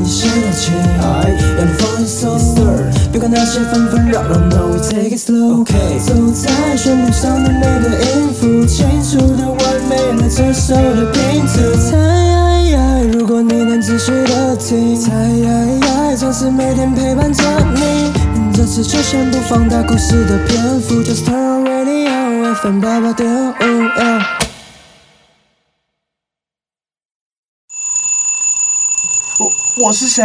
你先来骑，让你放松。别管那些纷纷扰扰，Now we take it slow，OK。走在旋律上的每个音符，清楚的完美了这首的拼图。猜，如果你能仔细的听，猜，总是每天陪伴着你。这次就先不放大故事的篇幅，Just turn on radio，FM 八八点五。我是谁？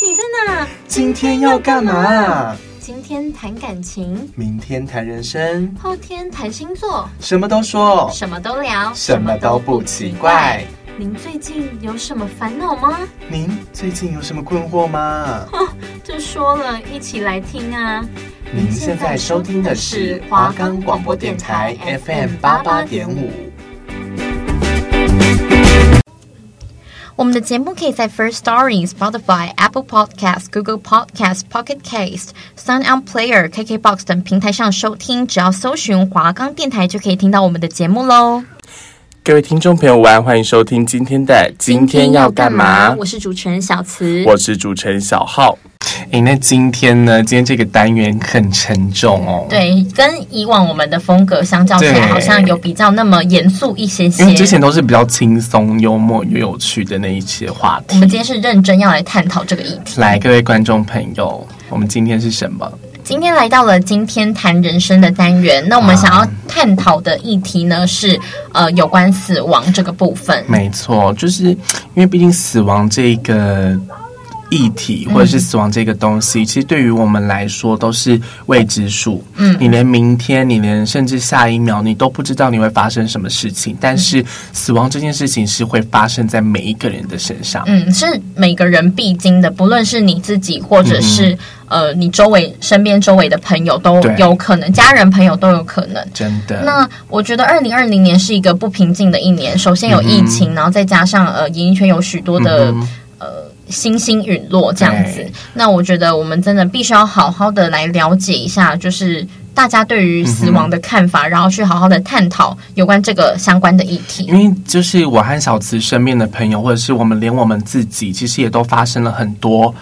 你在哪？今天要干嘛？今天谈感情，明天谈人生，后天谈星座，什么都说，什么都聊，什么都不奇怪。您最近有什么烦恼吗？您最近有什么困惑吗？哦，这说了一起来听啊！您现在收听的是华冈广播电台 FM 八八点五。我们的节目可以在 First Stories、Spotify、Apple Podcast、Google Podcast、Pocket Cast、Sound On Player、KKBox 等平台上收听，只要搜寻华冈电台就可以听到我们的节目喽。各位听众朋友，晚安，欢迎收听今天的今天要干嘛？我是主持人小慈，我是主持人小浩。诶，那今天呢？今天这个单元很沉重哦。对，跟以往我们的风格相较起来，好像有比较那么严肃一些些。因为之前都是比较轻松、幽默又有趣的那一些话题。我们今天是认真要来探讨这个议题。来，各位观众朋友，我们今天是什么？今天来到了今天谈人生的单元。那我们想要探讨的议题呢，是呃有关死亡这个部分。没错，就是因为毕竟死亡这个。议题或者是死亡这个东西，嗯、其实对于我们来说都是未知数。嗯，你连明天，你连甚至下一秒，你都不知道你会发生什么事情。但是死亡这件事情是会发生在每一个人的身上。嗯，是每个人必经的，不论是你自己，或者是、嗯、呃你周围身边周围的朋友都有可能，家人朋友都有可能。真的。那我觉得二零二零年是一个不平静的一年。首先有疫情，嗯、然后再加上呃演艺圈有许多的、嗯、呃。星星陨落这样子，那我觉得我们真的必须要好好的来了解一下，就是大家对于死亡的看法，嗯、然后去好好的探讨有关这个相关的议题。因为就是我和小慈身边的朋友，或者是我们连我们自己，其实也都发生了很多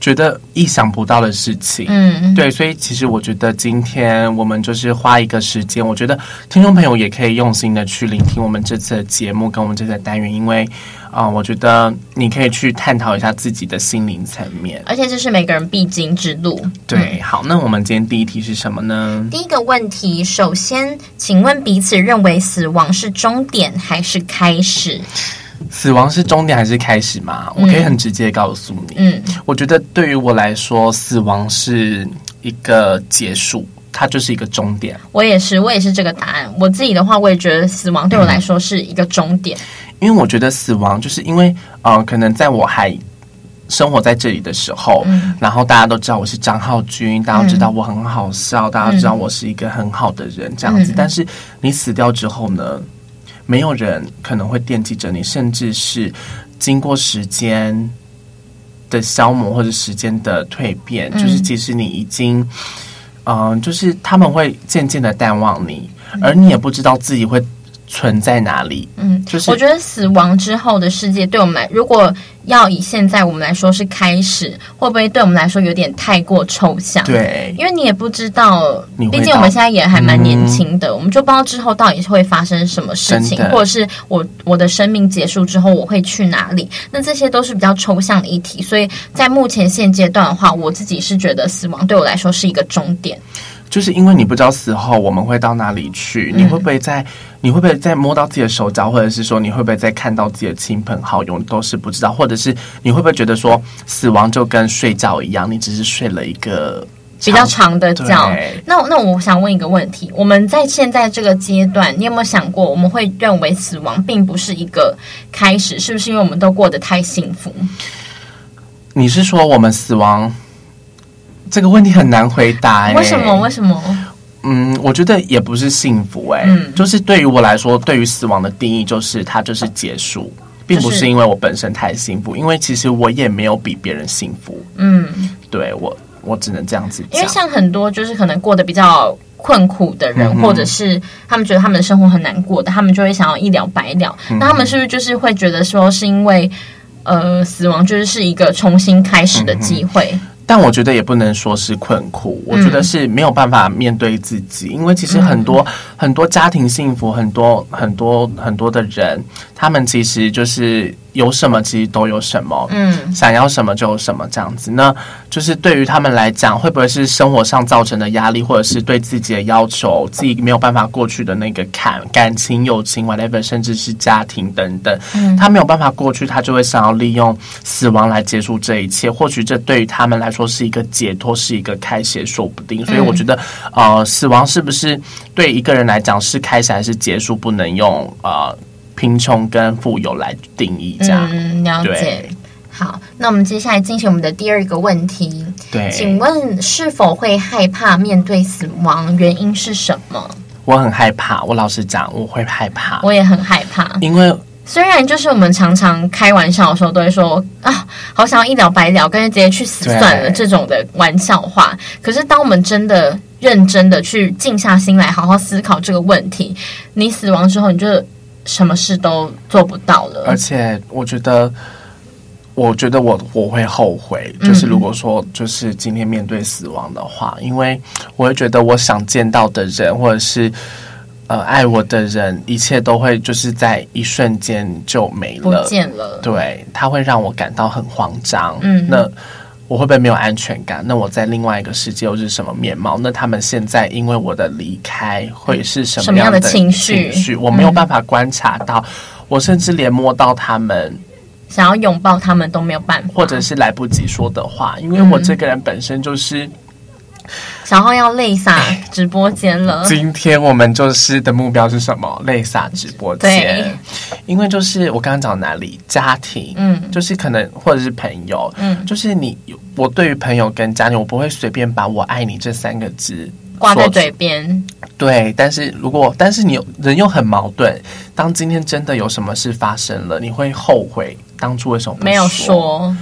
觉得意想不到的事情。嗯，对，所以其实我觉得今天我们就是花一个时间，我觉得听众朋友也可以用心的去聆听我们这次的节目跟我们这次的单元，因为。啊、哦，我觉得你可以去探讨一下自己的心灵层面，而且这是每个人必经之路。对，嗯、好，那我们今天第一题是什么呢？第一个问题，首先，请问彼此认为死亡是终点还是开始？死亡是终点还是开始吗？我可以很直接告诉你，嗯，我觉得对于我来说，死亡是一个结束，它就是一个终点。我也是，我也是这个答案。我自己的话，我也觉得死亡对我来说是一个终点。嗯因为我觉得死亡，就是因为，呃，可能在我还生活在这里的时候，嗯、然后大家都知道我是张浩君，大家都知道我很好笑，嗯、大家都知道我是一个很好的人，这样子。嗯、但是你死掉之后呢，没有人可能会惦记着你，甚至是经过时间的消磨或者时间的蜕变，嗯、就是即使你已经，嗯、呃，就是他们会渐渐的淡忘你，而你也不知道自己会。存在哪里？嗯，就是我觉得死亡之后的世界，对我们来，如果要以现在我们来说是开始，会不会对我们来说有点太过抽象？对，因为你也不知道，毕竟我们现在也还蛮年轻的，嗯、我们就不知道之后到底会发生什么事情，或者是我我的生命结束之后我会去哪里？那这些都是比较抽象的议题，所以在目前现阶段的话，我自己是觉得死亡对我来说是一个终点。就是因为你不知道死后我们会到哪里去，你会不会在，你会不会在摸到自己的手脚，或者是说你会不会在看到自己的亲朋好友，都是不知道，或者是你会不会觉得说死亡就跟睡觉一样，你只是睡了一个比较长的觉。那那我想问一个问题，我们在现在这个阶段，你有没有想过，我们会认为死亡并不是一个开始，是不是因为我们都过得太幸福？你是说我们死亡？这个问题很难回答欸。为什么？为什么？嗯，我觉得也不是幸福欸，嗯，就是对于我来说，对于死亡的定义就是它就是结束，并不是因为我本身太幸福，因为其实我也没有比别人幸福。嗯，对，我我只能这样子。因为像很多就是可能过得比较困苦的人，或者是他们觉得他们的生活很难过的，他们就会想要一了百了。那他们是不是就是会觉得说是因为？呃，死亡就是是一个重新开始的机会。嗯但我觉得也不能说是困苦，我觉得是没有办法面对自己，嗯、因为其实很多、嗯、很多家庭幸福，很多很多很多的人，他们其实就是。有什么其实都有什么，嗯，想要什么就有什么这样子。那就是对于他们来讲，会不会是生活上造成的压力，或者是对自己的要求，自己没有办法过去的那个坎，感情、友情，whatever，甚至是家庭等等，嗯，他没有办法过去，他就会想要利用死亡来结束这一切。或许这对于他们来说是一个解脱，是一个开始，说不定。所以我觉得，呃，死亡是不是对一个人来讲是开始还是结束，不能用呃。贫穷跟富有来定义，这样。嗯，了解。好，那我们接下来进行我们的第二个问题。对，请问是否会害怕面对死亡？原因是什么？我很害怕。我老实讲，我会害怕。我也很害怕，因为虽然就是我们常常开玩笑的时候都会说啊，好想要一了百了，干脆直接去死算了这种的玩笑话。可是当我们真的认真的去静下心来，好好思考这个问题，你死亡之后，你就。什么事都做不到了，而且我觉得，我觉得我我会后悔，就是如果说就是今天面对死亡的话，嗯、因为我会觉得我想见到的人，或者是呃爱我的人，一切都会就是在一瞬间就没了，不见了。对，他会让我感到很慌张。嗯，那。我会不会没有安全感？那我在另外一个世界又是什么面貌？那他们现在因为我的离开会是什么样的情绪？我没有办法观察到，我甚至连摸到他们，想要拥抱他们都没有办法，或者是来不及说的话，因为我这个人本身就是。小号要泪洒直播间了。今天我们就是的目标是什么？泪洒直播间。因为就是我刚刚讲哪里家庭，嗯，就是可能或者是朋友，嗯，就是你我对于朋友跟家庭，我不会随便把我爱你这三个字挂在嘴边。对，但是如果但是你人又很矛盾，当今天真的有什么事发生了，你会后悔。当初为什么没有说？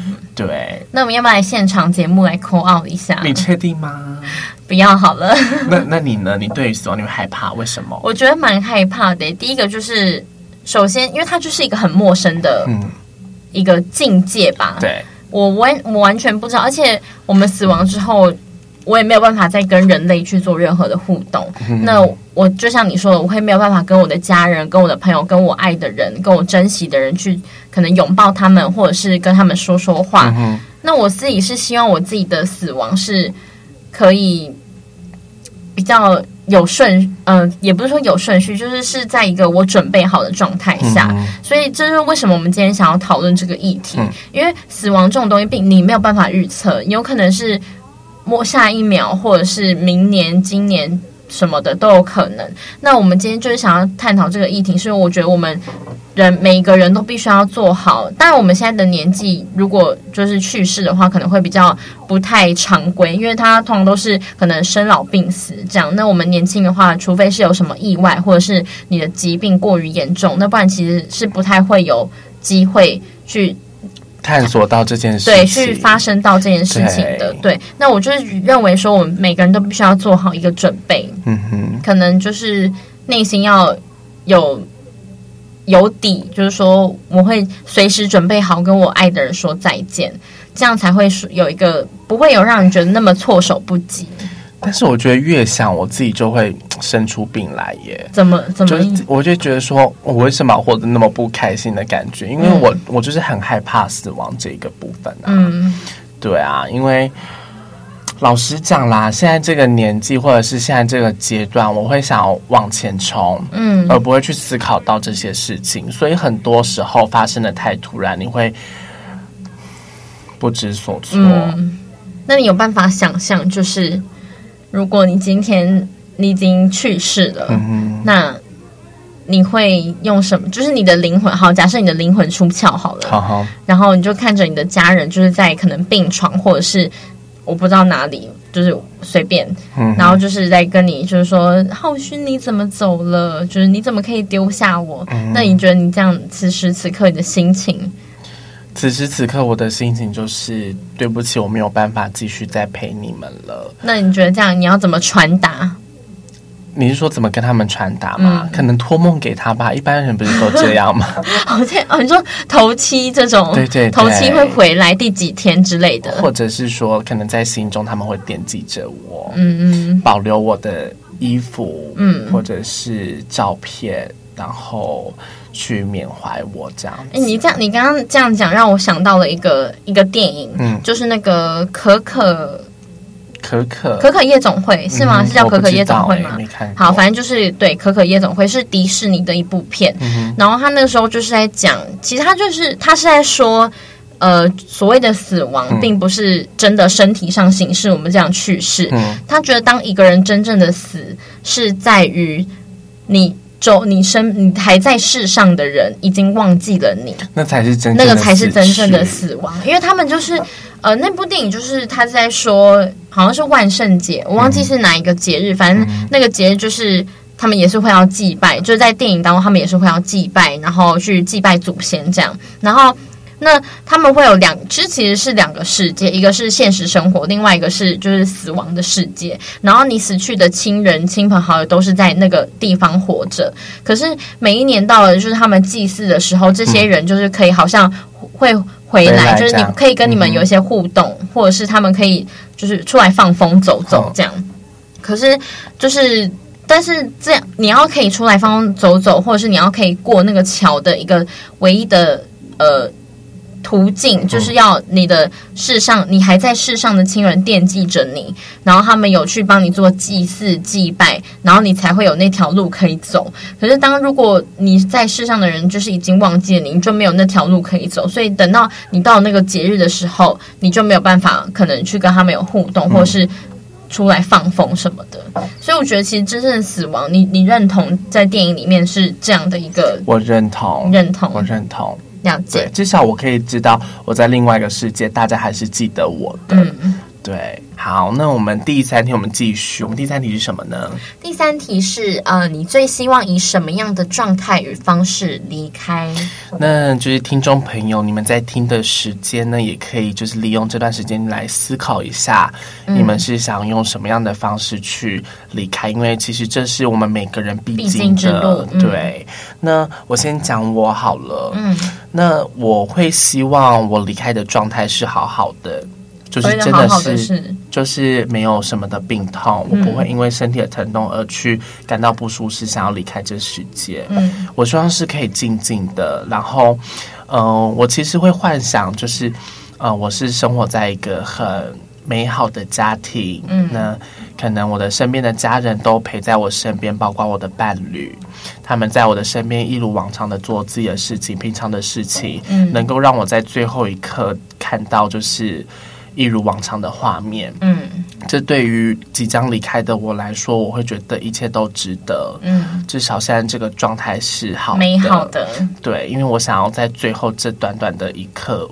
对，那我们要不要来现场节目来 call out 一下？你确定吗？不要好了。那那你呢？你对于死亡你会害怕？为什么？我觉得蛮害怕的。第一个就是，首先，因为它就是一个很陌生的，一个境界吧。嗯、对，我完我完全不知道，而且我们死亡之后。我也没有办法再跟人类去做任何的互动。嗯、那我就像你说的，我会没有办法跟我的家人、跟我的朋友、跟我爱的人、跟我珍惜的人去可能拥抱他们，或者是跟他们说说话。嗯、那我自己是希望我自己的死亡是可以比较有顺，嗯、呃，也不是说有顺序，就是是在一个我准备好的状态下。嗯、所以这就是为什么我们今天想要讨论这个议题，嗯、因为死亡这种东西，并你没有办法预测，有可能是。摸下一秒，或者是明年、今年什么的都有可能。那我们今天就是想要探讨这个议题，是因为我觉得我们人每一个人都必须要做好。当然，我们现在的年纪，如果就是去世的话，可能会比较不太常规，因为他通常都是可能生老病死这样。那我们年轻的话，除非是有什么意外，或者是你的疾病过于严重，那不然其实是不太会有机会去。探索到这件事情，对，去发生到这件事情的，对，对。那我就是认为说，我们每个人都必须要做好一个准备，嗯哼，可能就是内心要有有底，就是说我会随时准备好跟我爱的人说再见，这样才会有一个不会有让人觉得那么措手不及。但是我觉得越想，我自己就会 生出病来耶。怎么怎么？就是我就觉得说，我为什么活得那么不开心的感觉？因为我、嗯、我就是很害怕死亡这个部分啊。嗯，对啊，因为老实讲啦，现在这个年纪或者是现在这个阶段，我会想要往前冲，嗯，而不会去思考到这些事情。所以很多时候发生的太突然，你会不知所措。嗯，那你有办法想象就是？如果你今天你已经去世了，嗯、那你会用什么？就是你的灵魂，好，假设你的灵魂出窍好了，好好，然后你就看着你的家人，就是在可能病床或者是我不知道哪里，就是随便，嗯、然后就是在跟你就是说，浩勋你怎么走了？就是你怎么可以丢下我？嗯、那你觉得你这样此时此刻你的心情？此时此刻，我的心情就是对不起，我没有办法继续再陪你们了。那你觉得这样，你要怎么传达？你是说怎么跟他们传达吗？嗯、可能托梦给他吧，一般人不是都这样吗？好像哦，你说头七这种，对，对对，头七会回来第几天之类的，或者是说，可能在心中他们会惦记着我，嗯嗯，保留我的衣服，嗯，或者是照片，然后去缅怀我这样。哎，你这样，你刚刚这样讲，让我想到了一个一个电影，嗯，就是那个可可。可可可可夜总会是吗？嗯、是叫可可夜总会吗？欸、好，反正就是对可可夜总会是迪士尼的一部片。嗯、然后他那个时候就是在讲，其实他就是他是在说，呃，所谓的死亡并不是真的身体上形式我们这样去世。嗯、他觉得当一个人真正的死，是在于你周你生你还在世上的人已经忘记了你，那才是真那个才是真正的死亡，因为他们就是。呃，那部电影就是他在说，好像是万圣节，我忘记是哪一个节日，嗯、反正那个节日就是他们也是会要祭拜，就是在电影当中他们也是会要祭拜，然后去祭拜祖先这样。然后那他们会有两，其实其实是两个世界，一个是现实生活，另外一个是就是死亡的世界。然后你死去的亲人、亲朋好友都是在那个地方活着，可是每一年到了就是他们祭祀的时候，这些人就是可以好像会。回来，就是你可以跟你们有一些互动，嗯、或者是他们可以就是出来放风走走这样。哦、可是就是，但是这样你要可以出来放风走走，或者是你要可以过那个桥的一个唯一的呃。途径就是要你的世上，你还在世上的亲人惦记着你，然后他们有去帮你做祭祀祭拜，然后你才会有那条路可以走。可是当如果你在世上的人就是已经忘记了你，你就没有那条路可以走。所以等到你到那个节日的时候，你就没有办法可能去跟他们有互动，或是出来放风什么的。所以我觉得其实真正的死亡，你你认同在电影里面是这样的一个，我认同，认同，我认同。了解，对，至少我可以知道我在另外一个世界，大家还是记得我的。嗯，对。好，那我们第三题我们继续。我们第三题是什么呢？第三题是呃，你最希望以什么样的状态与方式离开？那就是听众朋友，你们在听的时间呢，也可以就是利用这段时间来思考一下，嗯、你们是想用什么样的方式去离开？因为其实这是我们每个人必经的。经之路。嗯、对。那我先讲我好了。嗯。那我会希望我离开的状态是好好的。就是真的是，就是没有什么的病痛，我不会因为身体的疼痛而去感到不舒适，想要离开这世界。嗯，我希望是可以静静的，然后，嗯、呃，我其实会幻想，就是，呃，我是生活在一个很美好的家庭，嗯，那可能我的身边的家人都陪在我身边，包括我的伴侣，他们在我的身边一如往常的做自己的事情，平常的事情，嗯，能够让我在最后一刻看到，就是。一如往常的画面，嗯，这对于即将离开的我来说，我会觉得一切都值得，嗯，至少现在这个状态是好，美好的，对，因为我想要在最后这短短的一刻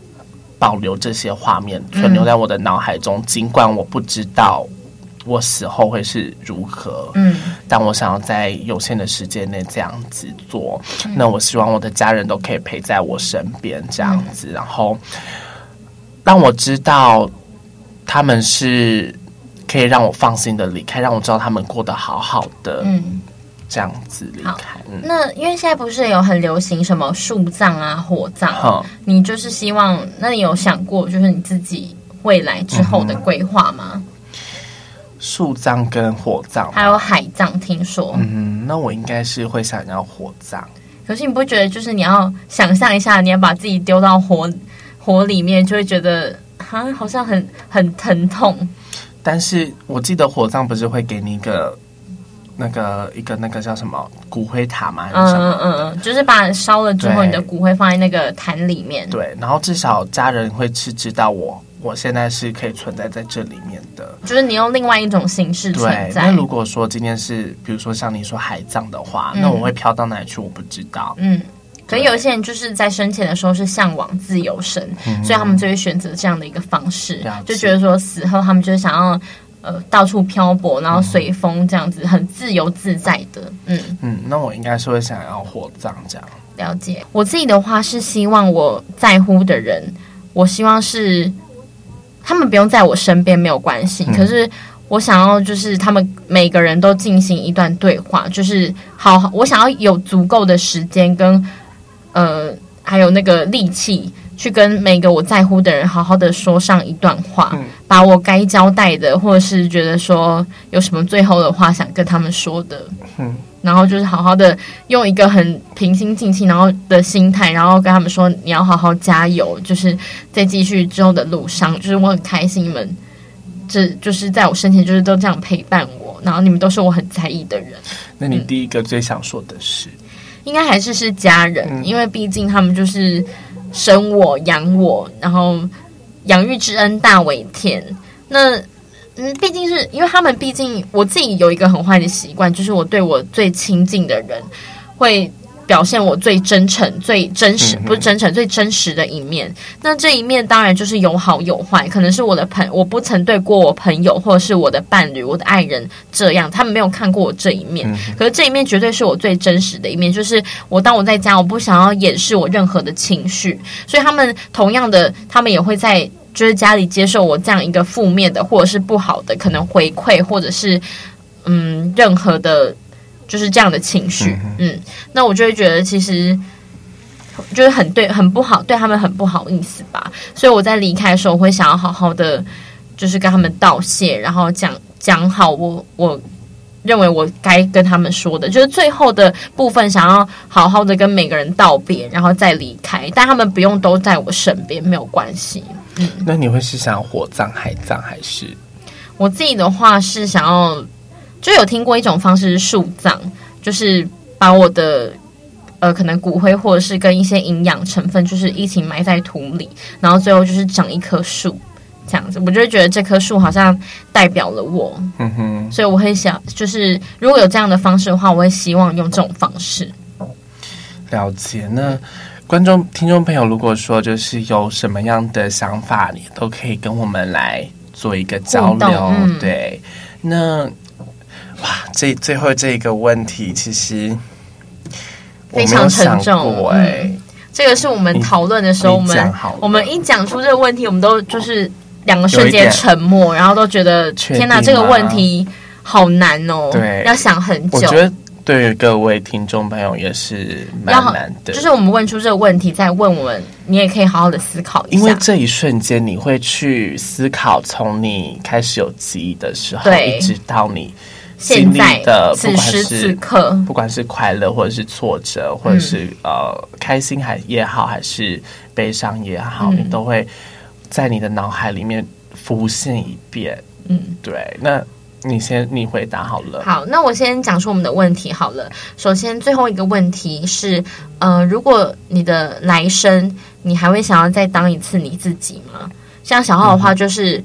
保留这些画面，存留在我的脑海中，嗯，尽管我不知道我死后会是如何，嗯，但我想要在有限的时间内这样子做，嗯，那我希望我的家人都可以陪在我身边，这样子，嗯，然后。让我知道他们是可以让我放心的离开，让我知道他们过得好好的，嗯，这样子离开。嗯、那因为现在不是有很流行什么树葬啊、火葬，嗯、你就是希望，那你有想过就是你自己未来之后的规划吗？树葬跟火葬，还有海葬，听说，嗯，那我应该是会想要火葬。可是你不觉得，就是你要想象一下，你要把自己丢到火。火里面就会觉得啊，好像很很疼痛。但是我记得火葬不是会给你一个那个一个那个叫什么骨灰塔吗？嗯嗯嗯嗯，就是把烧了之后，你的骨灰放在那个坛里面。对，然后至少家人会是知道我我现在是可以存在在这里面的。就是你用另外一种形式存在。那如果说今天是比如说像你说海葬的话，嗯、那我会飘到哪里去？我不知道。嗯。可有些人就是在生前的时候是向往自由身，嗯、所以他们就会选择这样的一个方式，嗯、就觉得说死后他们就是想要呃到处漂泊，然后随风这样子，很自由自在的。嗯嗯，那我应该是会想要火葬这样。了解，我自己的话是希望我在乎的人，我希望是他们不用在我身边没有关系，嗯、可是我想要就是他们每个人都进行一段对话，就是好，我想要有足够的时间跟呃，还有那个力气去跟每个我在乎的人好好的说上一段话，嗯、把我该交代的，或者是觉得说有什么最后的话想跟他们说的，嗯，然后就是好好的用一个很平心静气，然后的心态，然后跟他们说你要好好加油，就是在继续之后的路上，就是我很开心你们。这就是在我生前，就是都这样陪伴我，然后你们都是我很在意的人。那你第一个最想说的是？嗯、应该还是是家人，嗯、因为毕竟他们就是生我养我，然后养育之恩大为天。那嗯，毕竟是因为他们，毕竟我自己有一个很坏的习惯，就是我对我最亲近的人会。表现我最真诚、最真实，不是真诚，最真实的一面。那这一面当然就是有好有坏，可能是我的朋，我不曾对过我朋友或者是我的伴侣、我的爱人这样，他们没有看过我这一面。可是这一面绝对是我最真实的一面，就是我当我在家，我不想要掩饰我任何的情绪，所以他们同样的，他们也会在就是家里接受我这样一个负面的或者是不好的可能回馈，或者是嗯任何的。就是这样的情绪，嗯，嗯，那我就会觉得其实就是很对，很不好，对他们很不好意思吧。所以我在离开的时候，我会想要好好的，就是跟他们道谢，然后讲讲好我我认为我该跟他们说的，就是最后的部分，想要好好的跟每个人道别，然后再离开。但他们不用都在我身边，没有关系。嗯，那你会是想要火葬、海葬，还是？我自己的话是想要。就有听过一种方式是树葬，就是把我的呃可能骨灰或者是跟一些营养成分，就是一起埋在土里，然后最后就是长一棵树这样子。我就会觉得这棵树好像代表了我，嗯哼，所以我会想，就是如果有这样的方式的话，我会希望用这种方式。了解。那观众、听众朋友，如果说就是有什么样的想法，你都可以跟我们来做一个交流。嗯、对，那。哇，这最后这个问题其实非常沉重哎、嗯。这个是我们讨论的时候，我们我们一讲出这个问题，我们都就是两个瞬间沉默，然后都觉得天哪，这个问题好难哦。对，要想很久。我觉得对于各位听众朋友也是蛮难的。就是我们问出这个问题，再问我们，你也可以好好的思考一下。因为这一瞬间，你会去思考，从你开始有记忆的时候，对一直到你。现在的此时此刻，不管是快乐或者是挫折，或者是呃开心还也好，还是悲伤也好，嗯、你都会在你的脑海里面浮现一遍。嗯，对。那你先你回答好了。好，那我先讲出我们的问题好了。首先，最后一个问题是，呃，如果你的来生，你还会想要再当一次你自己吗？像小浩的话，就是。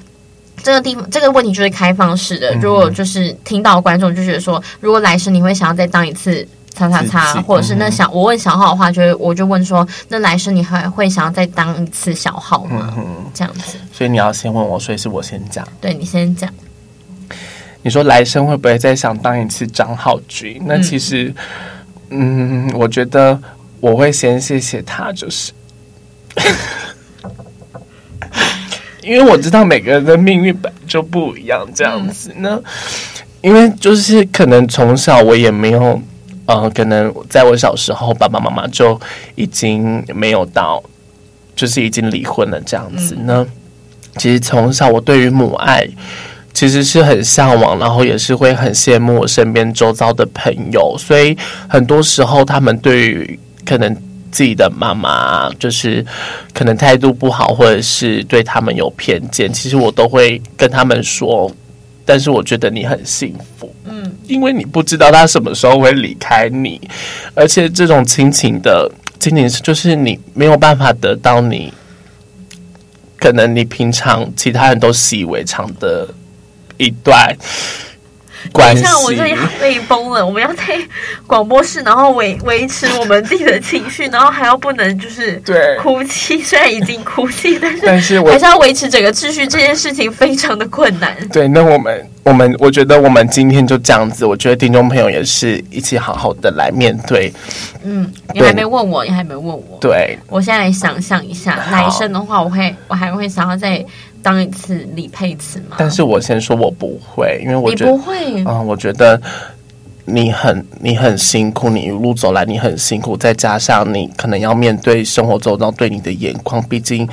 嗯这个地方，这个问题就是开放式的。如果就是听到观众就觉得说，如果来生你会想要再当一次叉叉叉，或者是那小我问小号的话，就我就问说，那来生你还会想要再当一次小号吗？这样子。所以你要先问我，所以是我先讲。对，你先讲。你说来生会不会再想当一次张浩君？那其实，嗯，嗯，我觉得我会先谢谢他，就是。因为我知道每个人的命运本就不一样，这样子呢。因为就是可能从小我也没有，呃，可能在我小时候，爸爸妈妈就已经没有到，就是已经离婚了这样子呢。其实从小我对于母爱其实是很向往，然后也是会很羡慕我身边周遭的朋友，所以很多时候他们对于可能。自己的妈妈就是可能态度不好，或者是对他们有偏见，其实我都会跟他们说。但是我觉得你很幸福，嗯，因为你不知道他什么时候会离开你，而且这种亲情的亲情是就是你没有办法得到你，可能你平常其他人都习以为常的一段。像我这里被崩了，我们要在广播室，然后维维持我们自己的情绪，然后还要不能就是对哭泣，对虽然已经哭泣，但是但是还是要维持整个秩序，这件事情非常的困难。对，那我们我们我觉得我们今天就这样子，我觉得听众朋友也是一起好好的来面对。嗯，你还没问我，你还没问我。对，我现在来想象一下，男生的话，我会我还会想要再当一次李佩慈吗？但是我先说我不会，因为我觉得你不会，嗯，我觉得。你很你很辛苦，你一路走来你很辛苦，再加上你可能要面对生活周遭对你的眼光，毕竟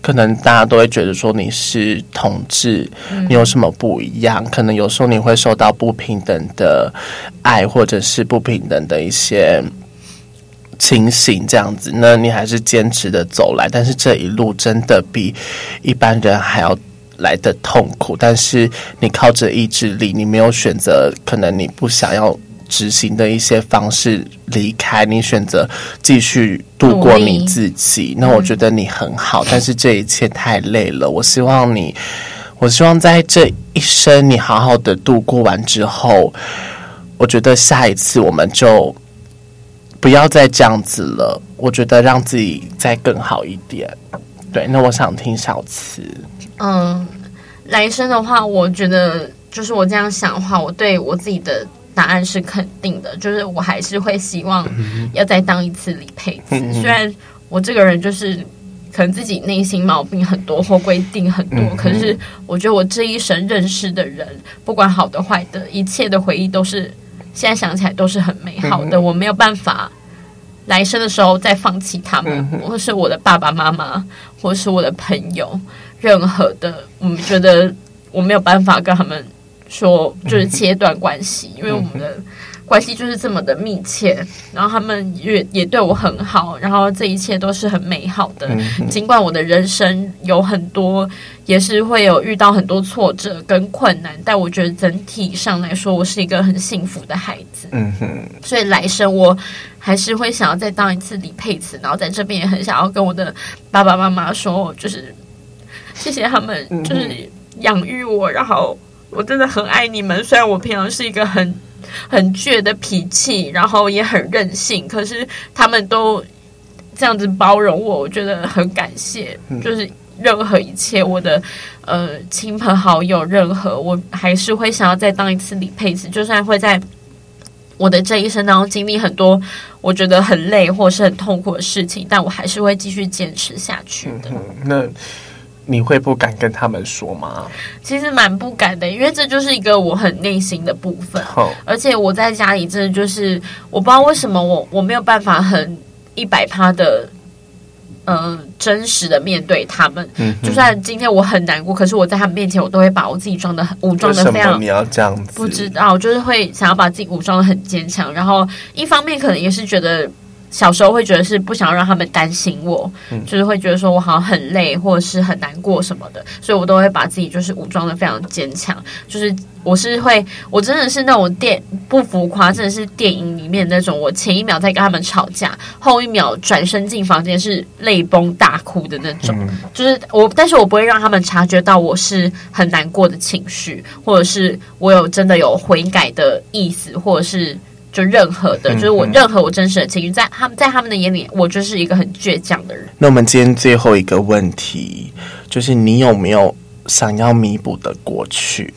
可能大家都会觉得说你是同志，嗯、你有什么不一样？可能有时候你会受到不平等的爱，或者是不平等的一些情形，这样子，那你还是坚持的走来，但是这一路真的比一般人还要。来的痛苦，但是你靠着意志力，你没有选择，可能你不想要执行的一些方式离开，你选择继续度过你自己。那我觉得你很好，但是这一切太累了。我希望你，我希望在这一生你好好的度过完之后，我觉得下一次我们就不要再这样子了。我觉得让自己再更好一点。对，那我想听小慈。嗯，来生的话，我觉得就是我这样想的话，我对我自己的答案是肯定的，就是我还是会希望要再当一次李佩慈。嗯、虽然我这个人就是可能自己内心毛病很多或规定很多，嗯、可是我觉得我这一生认识的人，不管好的坏的，一切的回忆都是现在想起来都是很美好的。嗯、我没有办法来生的时候再放弃他们，嗯、或是我的爸爸妈妈，或是我的朋友。任何的，我们觉得我没有办法跟他们说，就是切断关系，因为我们的关系就是这么的密切。然后他们也也对我很好，然后这一切都是很美好的。尽管我的人生有很多，也是会有遇到很多挫折跟困难，但我觉得整体上来说，我是一个很幸福的孩子。嗯哼，所以来生我还是会想要再当一次李佩慈，然后在这边也很想要跟我的爸爸妈妈说，就是。谢谢他们，就是养育我，然后我真的很爱你们。虽然我平常是一个很很倔的脾气，然后也很任性，可是他们都这样子包容我，我觉得很感谢。就是任何一切，我的呃亲朋好友，任何我还是会想要再当一次李佩慈，就算会在我的这一生当中经历很多我觉得很累或是很痛苦的事情，但我还是会继续坚持下去的。嗯、那。你会不敢跟他们说吗？其实蛮不敢的，因为这就是一个我很内心的部分。Oh. 而且我在家里真的就是，我不知道为什么我我没有办法很一百趴的，嗯、呃，真实的面对他们。嗯、就算今天我很难过，可是我在他们面前，我都会把我自己装的很武装的非常。你要这样子？不知道，就是会想要把自己武装的很坚强。然后一方面可能也是觉得。小时候会觉得是不想让他们担心我，嗯、就是会觉得说我好像很累或者是很难过什么的，所以我都会把自己就是武装的非常坚强。就是我是会，我真的是那种电不浮夸，真的是电影里面那种。我前一秒在跟他们吵架，后一秒转身进房间是泪崩大哭的那种。嗯、就是我，但是我不会让他们察觉到我是很难过的情绪，或者是我有真的有悔改的意思，或者是。就任何的，就是我任何我真实的情绪，在他们在他们的眼里，我就是一个很倔强的人。那我们今天最后一个问题，就是你有没有想要弥补的过去？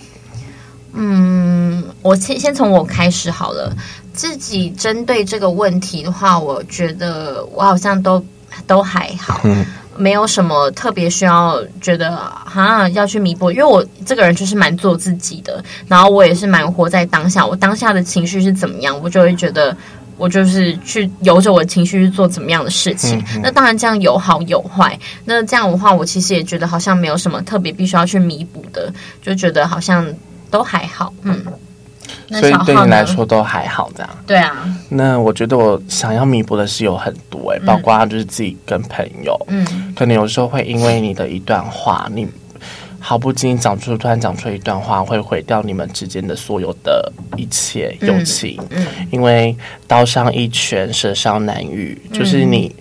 嗯，我先先从我开始好了。自己针对这个问题的话，我觉得我好像都都还好。嗯没有什么特别需要觉得哈要去弥补，因为我这个人就是蛮做自己的，然后我也是蛮活在当下。我当下的情绪是怎么样，我就会觉得我就是去由着我的情绪去做怎么样的事情。嗯嗯。那当然这样有好有坏。那这样的话，我其实也觉得好像没有什么特别必须要去弥补的，就觉得好像都还好。嗯。所以对你来说都还好，这样。对啊。那我觉得我想要弥补的是有很多哎、欸，包括就是自己跟朋友，嗯，可能有时候会因为你的一段话，你毫不经意讲出，突然讲出一段话，会毁掉你们之间的所有的一切友情。嗯。嗯，因为刀伤一拳，舌伤难愈，就是你。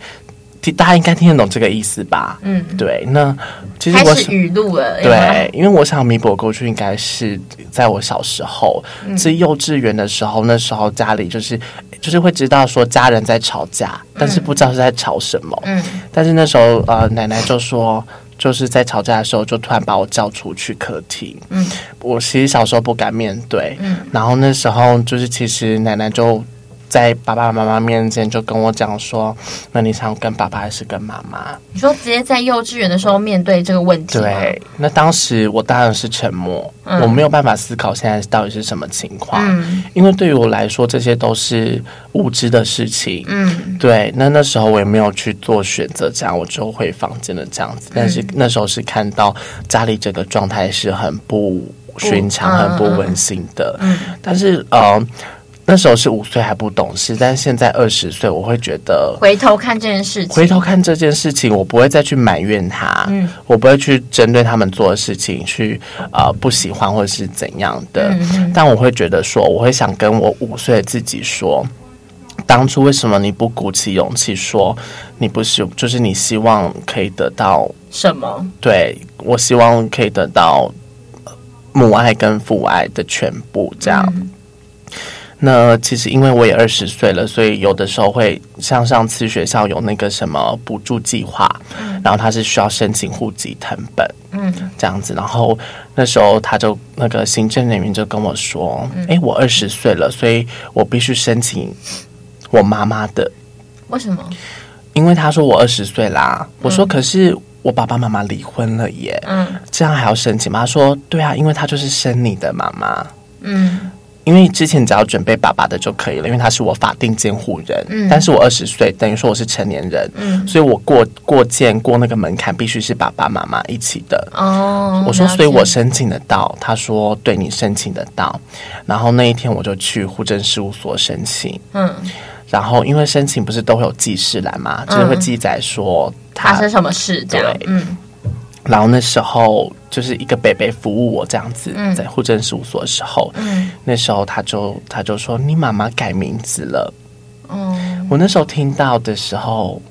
大家应该听得懂这个意思吧？嗯，对。那其实我是语录了。对，因为我想弥补过去，应该是在我小时候，是、嗯、幼稚园的时候。那时候家里就是就是会知道说家人在吵架，但是不知道是在吵什么。嗯。但是那时候呃，奶奶就说，就是在吵架的时候，就突然把我叫出去客厅。嗯。我其实小时候不敢面对。嗯。然后那时候就是其实奶奶就。在爸爸妈妈面前就跟我讲说，那你想跟爸爸还是跟妈妈？你说直接在幼稚园的时候面对这个问题？对，那当时我当然是沉默，嗯、我没有办法思考现在到底是什么情况，嗯、因为对于我来说这些都是无知的事情。嗯，对，那那时候我也没有去做选择，这样我就回房间了这样子。但是那时候是看到家里整个状态是很不寻常、很不温馨的。嗯，但是呃。那时候是五岁还不懂事，但是现在二十岁，我会觉得回头看这件事情，回头看这件事情，我不会再去埋怨他，嗯，我不会去针对他们做的事情去呃不喜欢或者是怎样的，但我会觉得说，我会想跟我五岁的自己说，当初为什么你不鼓起勇气说你不是，就是你希望可以得到什么？对，我希望可以得到母爱跟父爱的全部，这样。嗯那其实因为我也二十岁了，所以有的时候会像上次学校有那个什么补助计划，嗯、然后他是需要申请户籍成本，嗯，这样子。然后那时候他就那个行政人员就跟我说：“哎、嗯，我二十岁了，所以我必须申请我妈妈的。”为什么？因为他说我二十岁啦。我说：“可是我爸爸妈妈离婚了耶，嗯，这样还要申请吗？”他说：“对啊，因为他就是生你的妈妈。”嗯。因为之前只要准备爸爸的就可以了，因为他是我法定监护人。嗯，但是我二十岁，等于说我是成年人。嗯，所以我过过件过那个门槛，必须是爸爸妈妈一起的。哦，我说，所以我申请得到。他说，对你申请得到。然后那一天我就去户政事务所申请。嗯，然后因为申请不是都会有记事栏嘛，就是会记载说发生什么事这样。对，嗯。然后那时候就是一个北北服务我这样子，嗯、在户政事务所的时候，嗯、那时候他就他就说，你妈妈改名字了。嗯，我那时候听到的时候，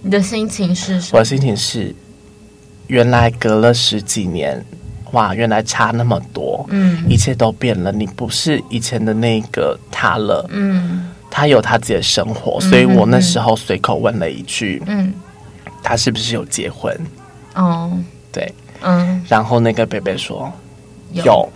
你的心情是什么？我的心情是，原来隔了十几年，哇，原来差那么多，嗯，一切都变了，你不是以前的那个他了，嗯，他有他自己的生活，所以我那时候随口问了一句，嗯，他是不是有结婚？哦。对，嗯，然后那个贝贝说有，有，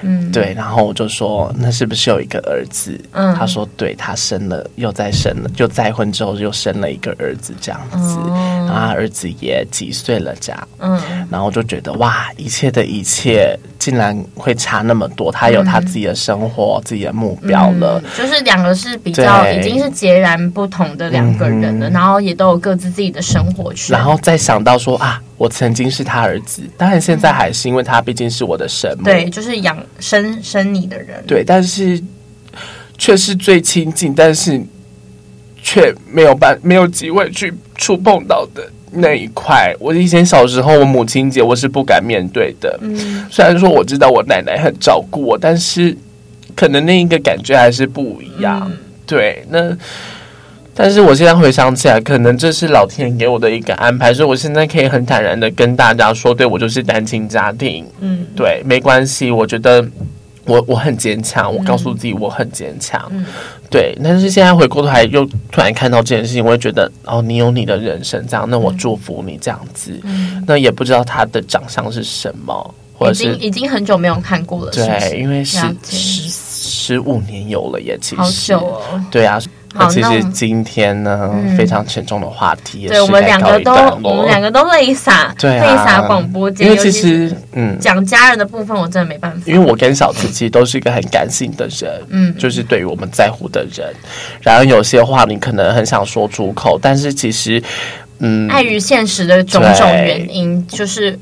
嗯，对，然后我就说那是不是有一个儿子？嗯，他说对，他生了，又再生了，就再婚之后又生了一个儿子，这样子，嗯、然后他儿子也几岁了，这样，嗯，然后就觉得哇，一切的一切竟然会差那么多，他有他自己的生活，嗯、自己的目标了，嗯、就是两个是比较已经是截然不同的两个人了，嗯、然后也都有各自自己的生活圈，然后再想到说啊。我曾经是他儿子，当然现在还是，因为他毕竟是我的神母。对，就是养生生你的人。对，但是却是最亲近，但是却没有办没有机会去触碰到的那一块。我以前小时候，我母亲节我是不敢面对的。嗯，虽然说我知道我奶奶很照顾我，但是可能那一个感觉还是不一样。嗯、对，那。但是我现在回想起来，可能这是老天给我的一个安排，所以我现在可以很坦然的跟大家说，对，我就是单亲家庭，嗯，对，没关系，我觉得我我很坚强，我告诉自己我很坚强，嗯，对。但是现在回过头来又突然看到这件事情，我会觉得哦，你有你的人生这样，那我祝福你这样子，嗯，那也不知道他的长相是什么，或者是已经很久没有看过了，对，因为是十十五年有了耶其实。好久哦，对啊。那其实今天呢，嗯、非常沉重的话题对我们两个都，我们两个都泪洒，泪洒广播间。因为其实，嗯，讲家人的部分，我真的没办法。因为我跟小慈其实都是一个很感性的人，嗯，就是对于我们在乎的人，然后有些话你可能很想说出口，但是其实，嗯，碍于现实的种种原因，就是。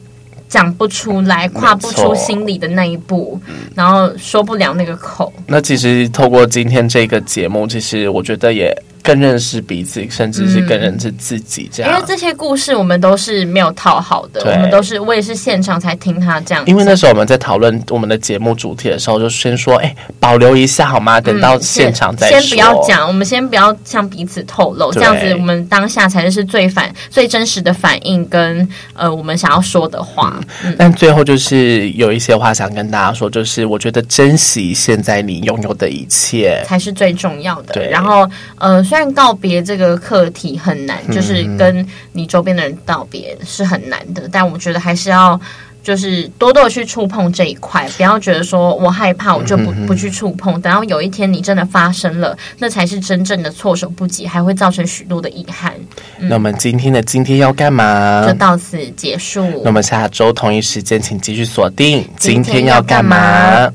讲不出来，跨不出心里的那一步，然后说不了那个口。那其实透过今天这个节目，其实我觉得也。更认识彼此，甚至是更认识自己，这样。因为这些故事我们都是没有套好的，我们都是我也是现场才听他这样。因为那时候我们在讨论我们的节目主题的时候，就先说，哎，保留一下好吗？等到现场再说。先，先不要讲，我们先不要向彼此透露，这样子我们当下才是最反、最真实的反应跟呃我们想要说的话。但最后就是有一些话想跟大家说，就是我觉得珍惜现在你拥有的一切才是最重要的。对，然后呃虽然。告别这个课题很难，就是跟你周边的人道别是很难的。嗯、但我觉得还是要就是多多去触碰这一块，不要觉得说我害怕，我就不不去触碰。等到有一天你真的发生了，那才是真正的措手不及，还会造成许多的遗憾。嗯、那我们今天的今天要干嘛？就到此结束。那我们下周同一时间，请继续锁定今天要干嘛。